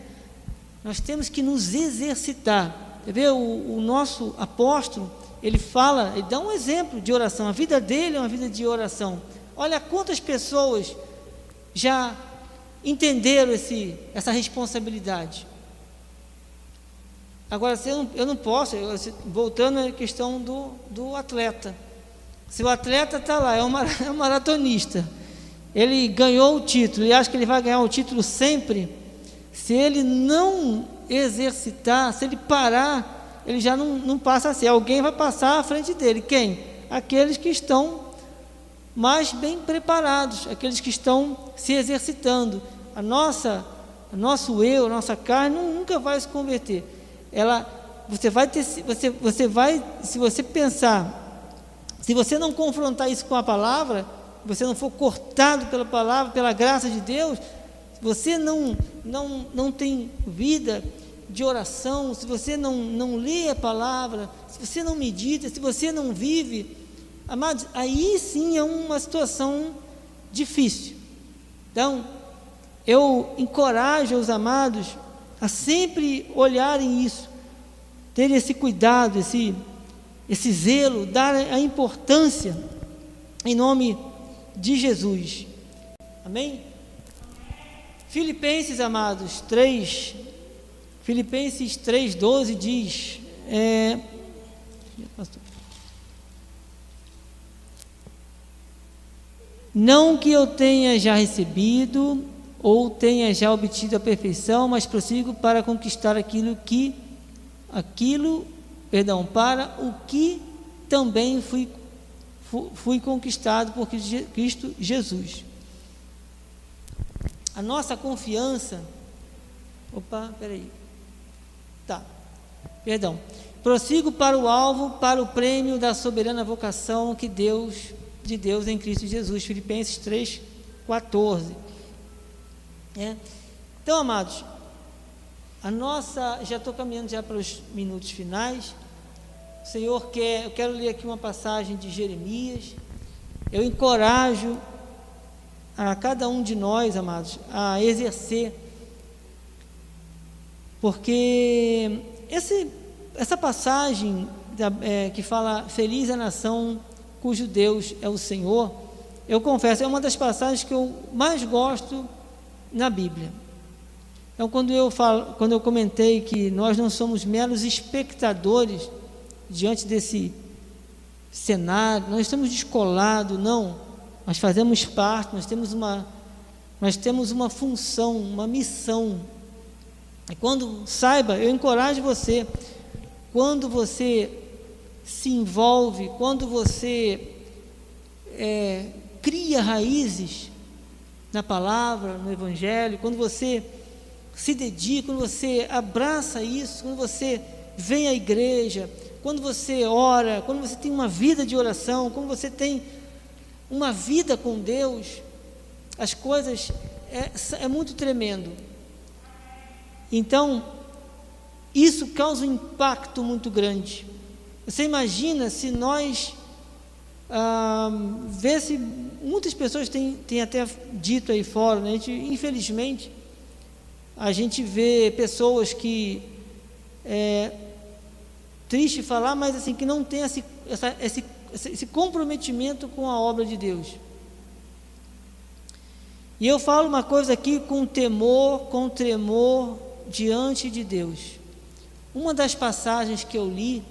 Nós temos que nos exercitar. Você o, o nosso apóstolo, ele fala, ele dá um exemplo de oração. A vida dele é uma vida de oração. Olha quantas pessoas já entenderam esse, essa responsabilidade. Agora, eu não, eu não posso, eu, voltando à questão do, do atleta. Se o atleta está lá, é um, é um maratonista, ele ganhou o título e acha que ele vai ganhar o título sempre, se ele não exercitar, se ele parar, ele já não, não passa a ser. Alguém vai passar à frente dele. Quem? Aqueles que estão mais bem preparados, aqueles que estão se exercitando. A nossa, nosso eu, a nossa carne nunca vai se converter ela, você vai ter, você, você vai, se você pensar, se você não confrontar isso com a palavra, você não for cortado pela palavra, pela graça de Deus, você não, não, não tem vida de oração, se você não, não lê a palavra, se você não medita, se você não vive, amados, aí sim é uma situação difícil. Então, eu encorajo os amados a sempre olharem isso, ter esse cuidado, esse, esse zelo, dar a importância em nome de Jesus. Amém? Filipenses, amados, 3, Filipenses 3,12 diz, é, não que eu tenha já recebido ou tenha já obtido a perfeição, mas prossigo para conquistar aquilo que aquilo, perdão, para o que também fui fui conquistado por Cristo Jesus. A nossa confiança Opa, peraí. Perdão. Prossigo para o alvo, para o prêmio da soberana vocação que Deus, de Deus em Cristo Jesus. Filipenses 3, 14. É. Então, amados, a nossa, já estou caminhando já para os minutos finais. O Senhor quer, eu quero ler aqui uma passagem de Jeremias. Eu encorajo a cada um de nós, amados, a exercer, porque esse, essa passagem da, é, que fala feliz a nação cujo Deus é o Senhor, eu confesso, é uma das passagens que eu mais gosto na Bíblia. Então, quando eu, falo, quando eu comentei que nós não somos meros espectadores diante desse cenário, nós estamos descolados, não, nós fazemos parte, nós temos uma, nós temos uma função, uma missão. E quando saiba, eu encorajo você, quando você se envolve, quando você é, cria raízes na palavra, no Evangelho, quando você se dedica, quando você abraça isso, quando você vem à igreja, quando você ora, quando você tem uma vida de oração, quando você tem uma vida com Deus, as coisas é, é muito tremendo. Então, isso causa um impacto muito grande. Você imagina se nós ah, vê se muitas pessoas têm, têm até dito aí fora, né? gente, infelizmente, a gente vê pessoas que é triste falar, mas assim que não tem esse, essa, esse, esse comprometimento com a obra de Deus. E eu falo uma coisa aqui com temor, com tremor diante de Deus. Uma das passagens que eu li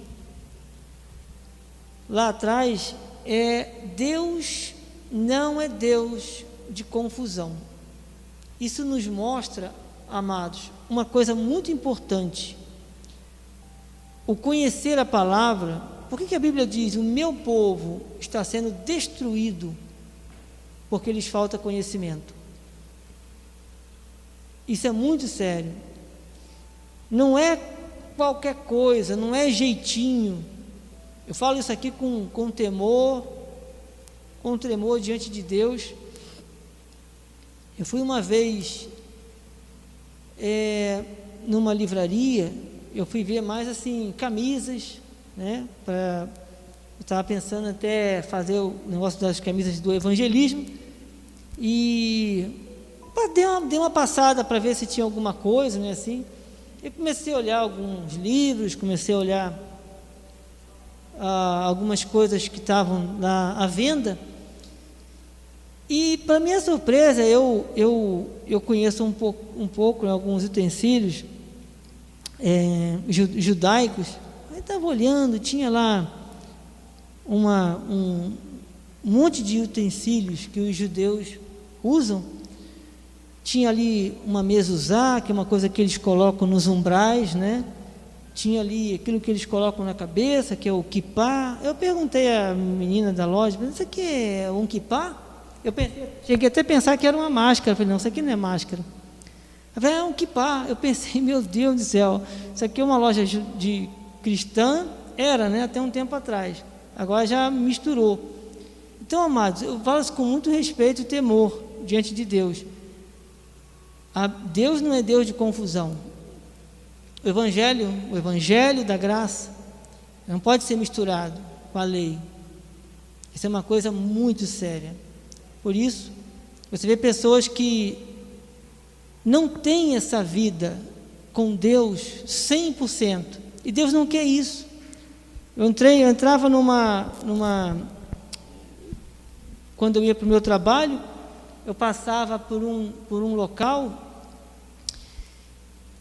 lá atrás é Deus não é Deus de confusão. Isso nos mostra, amados, uma coisa muito importante. O conhecer a palavra, por que, a Bíblia diz: o meu povo está sendo destruído porque lhes falta conhecimento. Isso é muito sério. Não é qualquer coisa, não é jeitinho. Eu falo isso aqui com, com temor, com tremor diante de Deus. Eu fui uma vez é, numa livraria, eu fui ver mais assim, camisas, né? Pra, eu estava pensando até fazer o negócio das camisas do evangelismo. E dei uma, dei uma passada para ver se tinha alguma coisa, né? Assim. Eu comecei a olhar alguns livros, comecei a olhar ah, algumas coisas que estavam lá à venda. E, para minha surpresa, eu, eu, eu conheço um pouco, um pouco né, alguns utensílios é, judaicos. Aí estava olhando, tinha lá uma, um, um monte de utensílios que os judeus usam. Tinha ali uma mezuzá, que é uma coisa que eles colocam nos umbrais, né? tinha ali aquilo que eles colocam na cabeça, que é o kipá. Eu perguntei à menina da loja, isso aqui é um kipá? Eu pensei, cheguei até a pensar que era uma máscara. Eu falei, não, isso aqui não é máscara. Eu falei, é um kipá. Eu pensei, meu Deus do céu, isso aqui é uma loja de cristã, era, né, até um tempo atrás. Agora já misturou. Então, amados, eu falo isso com muito respeito e temor diante de Deus. Deus não é Deus de confusão. O evangelho, o evangelho da graça, não pode ser misturado com a lei. Isso é uma coisa muito séria. Por isso, você vê pessoas que não têm essa vida com Deus 100%. E Deus não quer isso. Eu entrei, eu entrava numa, numa quando eu ia para o meu trabalho, eu passava por um, por um local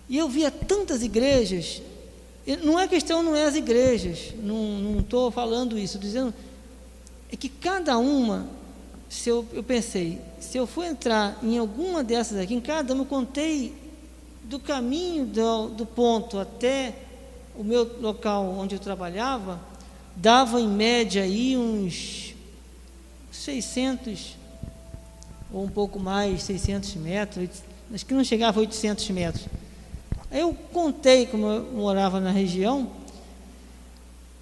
e eu via tantas igrejas, não é questão, não é as igrejas, não estou falando isso, dizendo é que cada uma, se eu, eu pensei, se eu for entrar em alguma dessas aqui, em cada uma eu contei do caminho do, do ponto até o meu local onde eu trabalhava, dava em média aí uns 600 ou um pouco mais, 600 metros, acho que não chegava a 800 metros. Eu contei, como eu morava na região,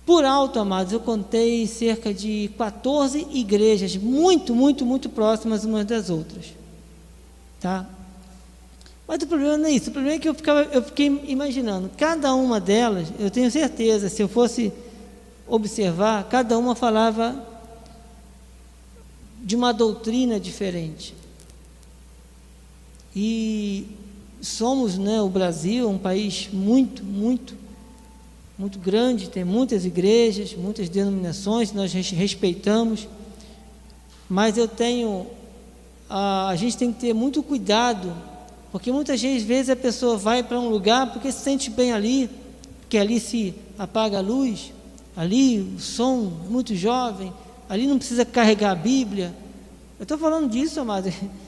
por alto, amados, eu contei cerca de 14 igrejas, muito, muito, muito próximas umas das outras. Tá? Mas o problema não é isso, o problema é que eu, ficava, eu fiquei imaginando, cada uma delas, eu tenho certeza, se eu fosse observar, cada uma falava de uma doutrina diferente. E somos, né, o Brasil, um país muito, muito, muito grande, tem muitas igrejas, muitas denominações, nós respeitamos, mas eu tenho, a, a gente tem que ter muito cuidado, porque muitas vezes a pessoa vai para um lugar porque se sente bem ali, porque ali se apaga a luz, ali o som muito jovem, ali não precisa carregar a Bíblia. Eu estou falando disso, amado.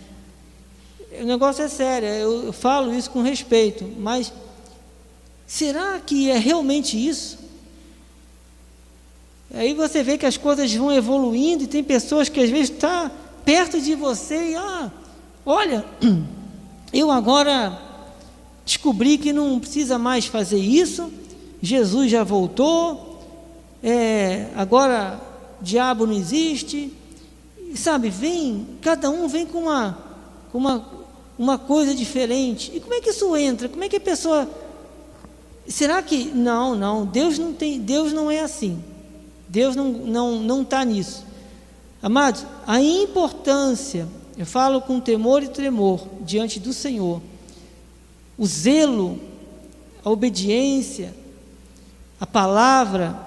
O negócio é sério, eu, falo isso com respeito, mas será que é realmente isso? Aí você vê que as coisas vão evoluindo e tem pessoas que às vezes estão tá perto de você e, ah, olha, eu agora descobri que não precisa mais fazer isso, Jesus já voltou, é, agora diabo não existe, e, sabe, vem, cada um vem com uma, com uma uma coisa diferente. E como é que isso entra? Como é que a pessoa Será que não, não, Deus não tem, Deus não é assim. Deus não não não está nisso. Amados, a importância, eu falo com temor e tremor diante do Senhor. O zelo, a obediência, a palavra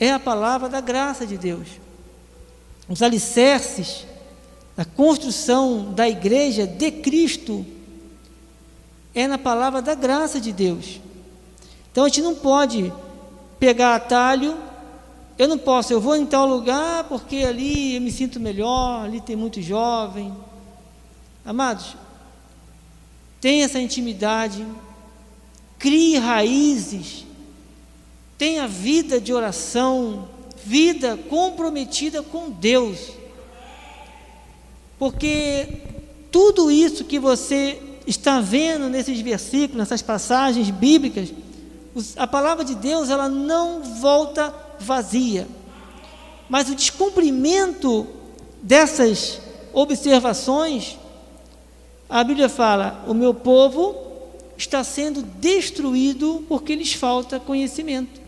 é a palavra da graça de Deus. Os alicerces a construção da igreja de Cristo é na palavra da graça de Deus. Então a gente não pode pegar atalho, eu não posso, eu vou em tal lugar porque ali eu me sinto melhor, ali tem muito jovem. Amados, tenha essa intimidade, crie raízes, tenha vida de oração, vida comprometida com Deus. porque tudo isso que você está vendo nesses versículos, nessas passagens bíblicas, a palavra de Deus ela não volta vazia. Mas o descumprimento dessas observações, a Bíblia fala: o meu povo está sendo destruído porque lhes falta conhecimento.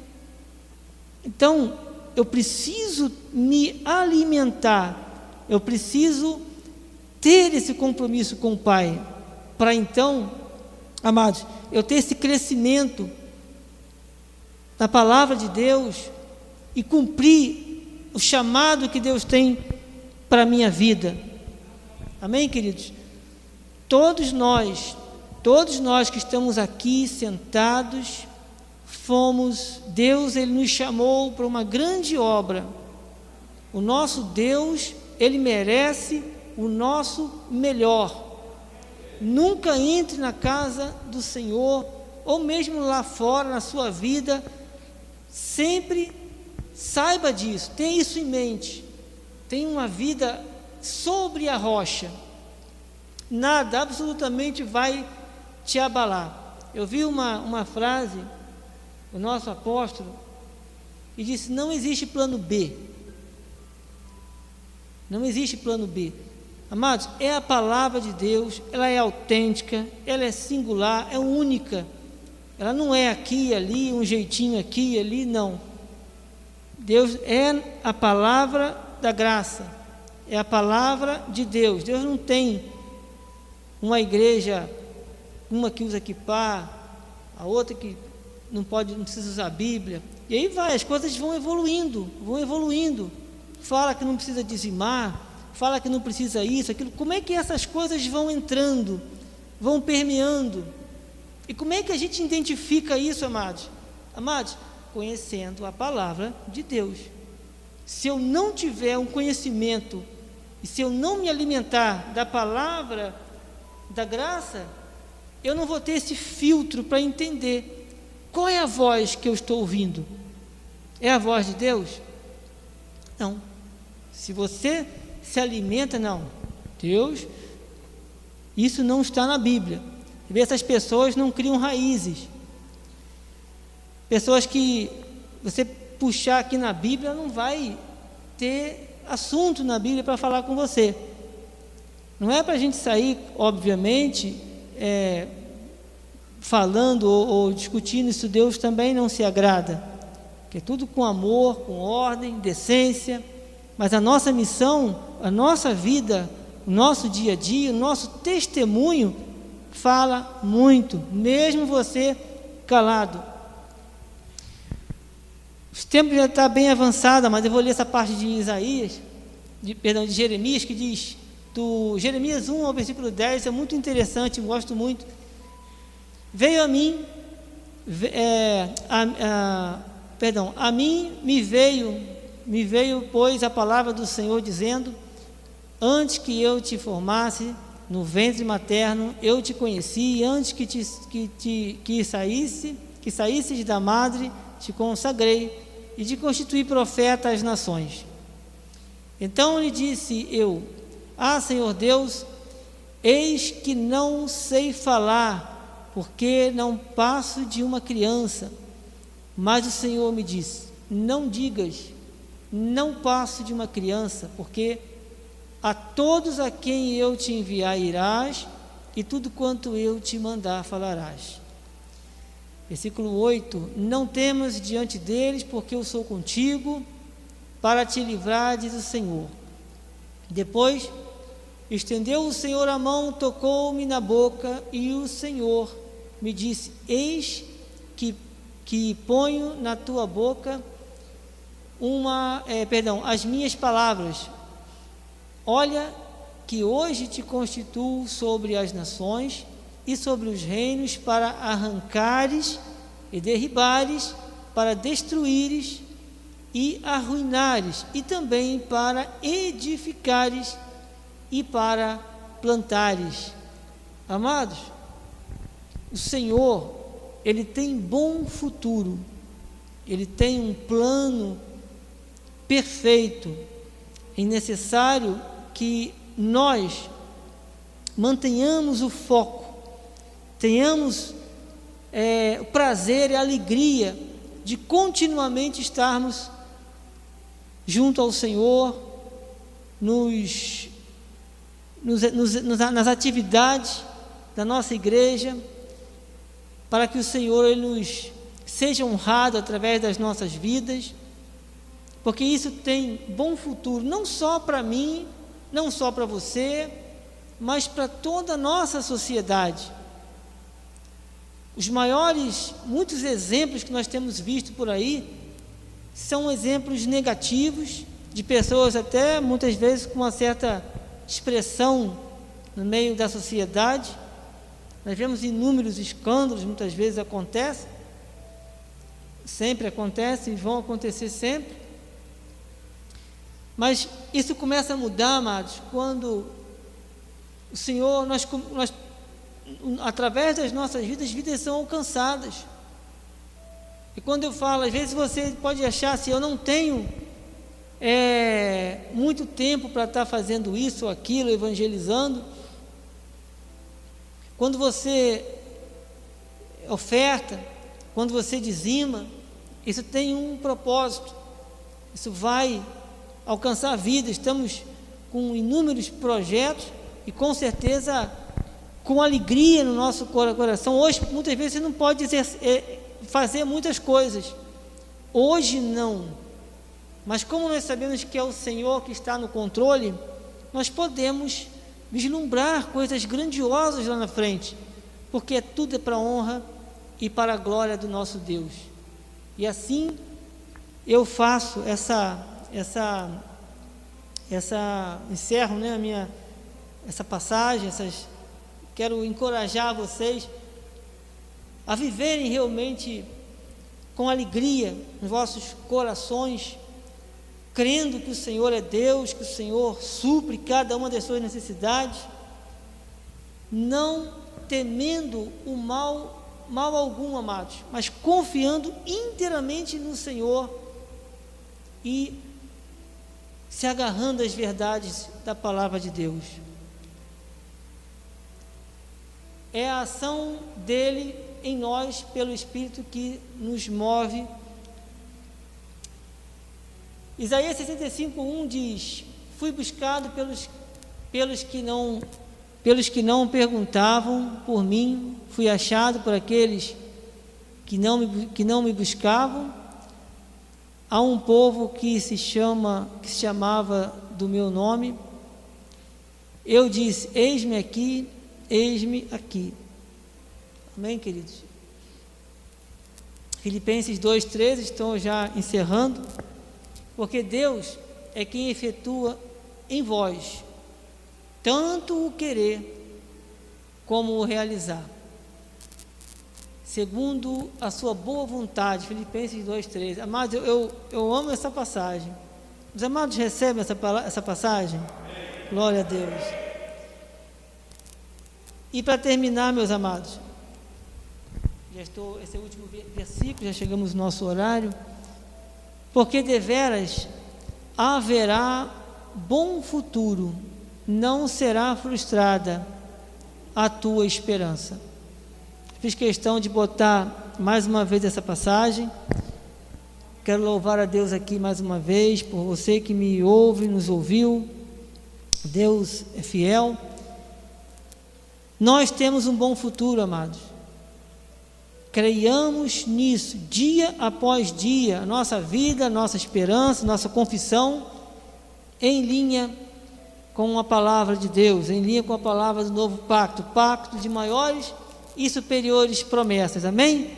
Então, eu preciso me alimentar, eu preciso ter esse compromisso com o Pai, para então, amados, eu ter esse crescimento na palavra de Deus e cumprir o chamado que Deus tem para a minha vida. Amém, queridos? Todos nós, todos nós que estamos aqui sentados, fomos, Deus, Ele nos chamou para uma grande obra. O nosso Deus, Ele merece o nosso melhor. Nunca entre na casa do Senhor, ou mesmo lá fora, na sua vida, sempre saiba disso, tenha isso em mente. Tenha uma vida sobre a rocha. Nada absolutamente vai te abalar. Eu vi uma, uma frase, o nosso apóstolo, e disse: Não existe plano B. Não existe plano B. Amados, é a palavra de Deus, ela é autêntica, ela é singular, é única. Ela não é aqui e ali, um jeitinho aqui e ali, não. Deus é a palavra da graça, é a palavra de Deus. Deus não tem uma igreja, uma que usa equipar, a outra que não pode, não precisa usar a Bíblia. E aí vai, as coisas vão evoluindo, vão evoluindo. Fala que não precisa dizimar, fala que não precisa isso, aquilo. Como é que essas coisas vão entrando, vão permeando? E como é que a gente identifica isso, amados? Amados, conhecendo a palavra de Deus. Se eu não tiver um conhecimento e se eu não me alimentar da palavra da graça, eu não vou ter esse filtro para entender qual é a voz que eu estou ouvindo. É a voz de Deus? Não. Se você se alimenta, não. Deus, isso não está na Bíblia. Vê essas pessoas não criam raízes. Pessoas que você puxar aqui na Bíblia não vai ter assunto na Bíblia para falar com você. Não é para a gente sair, obviamente, é, falando ou, ou discutindo isso, Deus também não se agrada. Que é tudo com amor, com ordem, decência. Mas a nossa missão, a nossa vida, o nosso dia a dia, o nosso testemunho fala muito, mesmo você calado. Os tempos já estão tá bem avançados, mas eu vou ler essa parte de Isaías, de, perdão, de Jeremias, que diz, do Jeremias 1 ao versículo 10, é muito interessante, gosto muito. Veio a mim, é, a, a, perdão, a mim me veio me veio, pois, a palavra do Senhor dizendo: Antes que eu te formasse no ventre materno, eu te conheci, e antes que, te, que, te, que saísse, que da madre, te consagrei e te constituí profeta às nações. Então lhe disse eu: Ah, Senhor Deus, eis que não sei falar, porque não passo de uma criança. Mas o Senhor me disse: Não digas, não passo de uma criança, porque a todos a quem eu te enviar irás, e tudo quanto eu te mandar falarás. Versículo 8: Não temas diante deles, porque eu sou contigo, para te livrar, diz o Senhor. Depois, estendeu o Senhor a mão, tocou-me na boca, e o Senhor me disse: Eis que, que ponho na tua boca uma, é, perdão, as minhas palavras. Olha que hoje te constituo sobre as nações e sobre os reinos para arrancares e derribares, para destruíres e arruinares, e também para edificares e para plantares. Amados, o Senhor, Ele tem bom futuro, Ele tem um plano perfeito. É necessário que nós mantenhamos o foco, tenhamos é, o prazer e a alegria de continuamente estarmos junto ao Senhor, nos, nos, nos, nas atividades da nossa igreja, para que o Senhor nos seja honrado através das nossas vidas, porque isso tem bom futuro, não só para mim, não só para você, mas para toda a nossa sociedade. Os maiores, muitos exemplos que nós temos visto por aí, são exemplos negativos de pessoas até muitas vezes com uma certa expressão no meio da sociedade. Nós vemos inúmeros escândalos, muitas vezes acontecem, sempre acontecem e vão acontecer sempre. Mas isso começa a mudar, amados, quando o Senhor, nós, nós através das nossas vidas, vidas são alcançadas. E quando eu falo, às vezes você pode achar assim, eu não tenho é, muito tempo para estar fazendo isso ou aquilo, evangelizando. Quando você oferta, quando você dizima, isso tem um propósito. Isso vai alcançar a vida. Estamos com inúmeros projetos e com certeza com alegria no nosso coração. Hoje, muitas vezes, você não pode exercer, é, fazer muitas coisas. Hoje não. Mas como nós sabemos que é o Senhor que está no controle, nós podemos vislumbrar coisas grandiosas lá na frente, porque tudo é para a honra e para a glória do nosso Deus. E assim eu faço essa essa essa encerro, né, a minha essa passagem, essas quero encorajar vocês a viverem realmente com alegria nos vossos corações, crendo que o Senhor é Deus, que o Senhor supre cada uma das suas necessidades, não temendo o mal, mal algum, amados, mas confiando inteiramente no Senhor e se agarrando às verdades da palavra de Deus. É a ação dele em nós pelo Espírito que nos move. Isaías 65:1 diz: Fui buscado pelos, pelos, que não, pelos que não perguntavam por mim, fui achado por aqueles que não me, que não me buscavam. Há um povo que se chama, que se chamava do meu nome. Eu disse: Eis-me aqui, eis-me aqui. Amém, queridos? Filipenses 2,13, estou já encerrando. Porque Deus é quem efetua em vós tanto o querer como o realizar. Segundo a sua boa vontade, Filipenses 2,13. Amados, eu, eu, eu, amo essa passagem. Os amados recebem essa, essa passagem? Glória a Deus. E para terminar, meus amados, já estou, esse é o último versículo, já chegamos no nosso horário. Porque deveras haverá bom futuro, não será frustrada a tua esperança. Fiz questão de botar mais uma vez essa passagem. Quero louvar a Deus aqui mais uma vez por você que me ouve, nos ouviu. Deus é fiel. Nós temos um bom futuro, amados. Creiamos nisso dia após dia, nossa vida, nossa esperança, nossa confissão em linha com a palavra de Deus, em linha com a palavra do novo pacto, pacto de maiores e superiores promessas. Amém?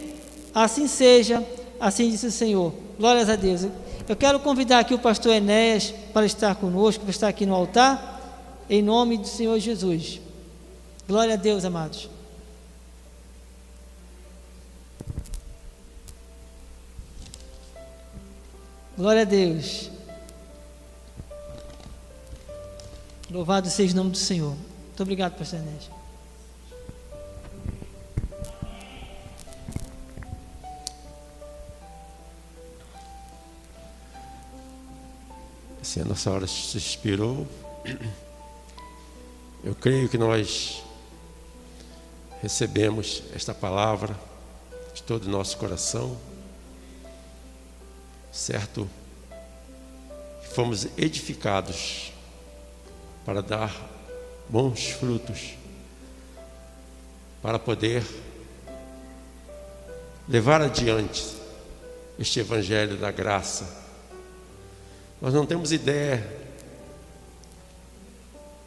Assim seja, assim disse o Senhor. Glórias a Deus. Eu quero convidar aqui o pastor Enéas para estar conosco, para estar aqui no altar, em nome do Senhor Jesus. Glória a Deus, amados. Glória a Deus. Louvado seja o nome do Senhor. Muito obrigado, pastor Inês. Assim, a nossa hora se expirou. Eu creio que nós recebemos esta palavra de todo o nosso coração, certo? Fomos edificados para dar bons frutos, para poder levar adiante este Evangelho da graça. Nós não temos ideia,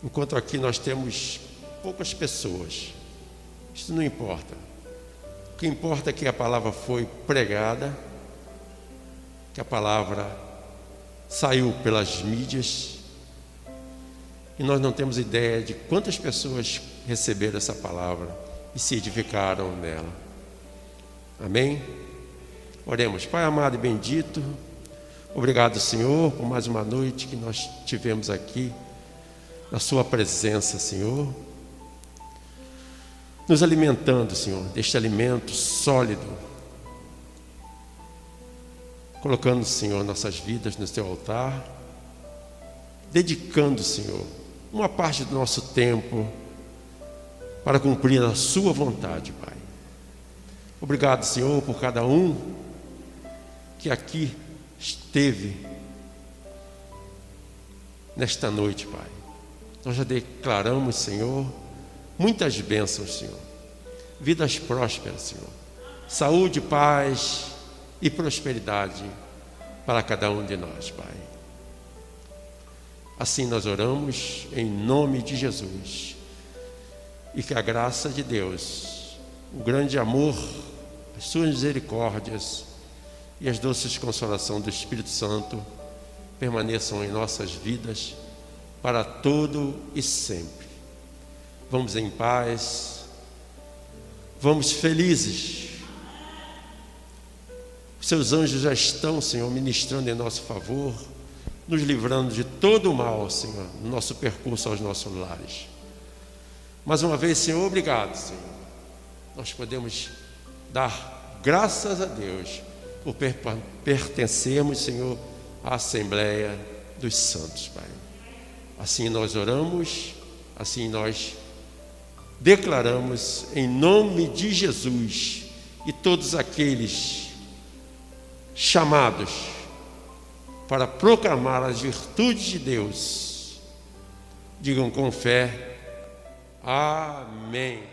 enquanto aqui nós temos poucas pessoas, isso não importa. O que importa é que a palavra foi pregada, que a palavra saiu pelas mídias, e nós não temos ideia de quantas pessoas receberam essa palavra e se edificaram nela. Amém? Oremos, Pai amado e bendito, obrigado, Senhor, por mais uma noite que nós tivemos aqui, na Sua presença, Senhor, nos alimentando, Senhor, deste alimento sólido, colocando, Senhor, nossas vidas no Teu altar, dedicando, Senhor, uma parte do nosso tempo para cumprir a Sua vontade, Pai. Obrigado, Senhor, por cada um que aqui esteve nesta noite, Pai. Nós já declaramos, Senhor, muitas bênçãos, Senhor. Vidas prósperas, Senhor. Saúde, paz e prosperidade para cada um de nós, Pai. Assim nós oramos em nome de Jesus. E que a graça de Deus, o grande amor, as suas misericórdias, e as doces consolação do Espírito Santo permaneçam em nossas vidas para todo e sempre. Vamos em paz, vamos felizes. Seus anjos já estão, Senhor, ministrando em nosso favor, nos livrando de todo o mal, Senhor, no nosso percurso aos nossos lares. Mais uma vez, Senhor, obrigado, Senhor. Nós podemos dar graças a Deus por pertencermos, Senhor, à Assembleia dos Santos, Pai. Assim nós oramos, assim nós declaramos em nome de Jesus e todos aqueles chamados para proclamar as virtudes de Deus, digam com fé: Amém.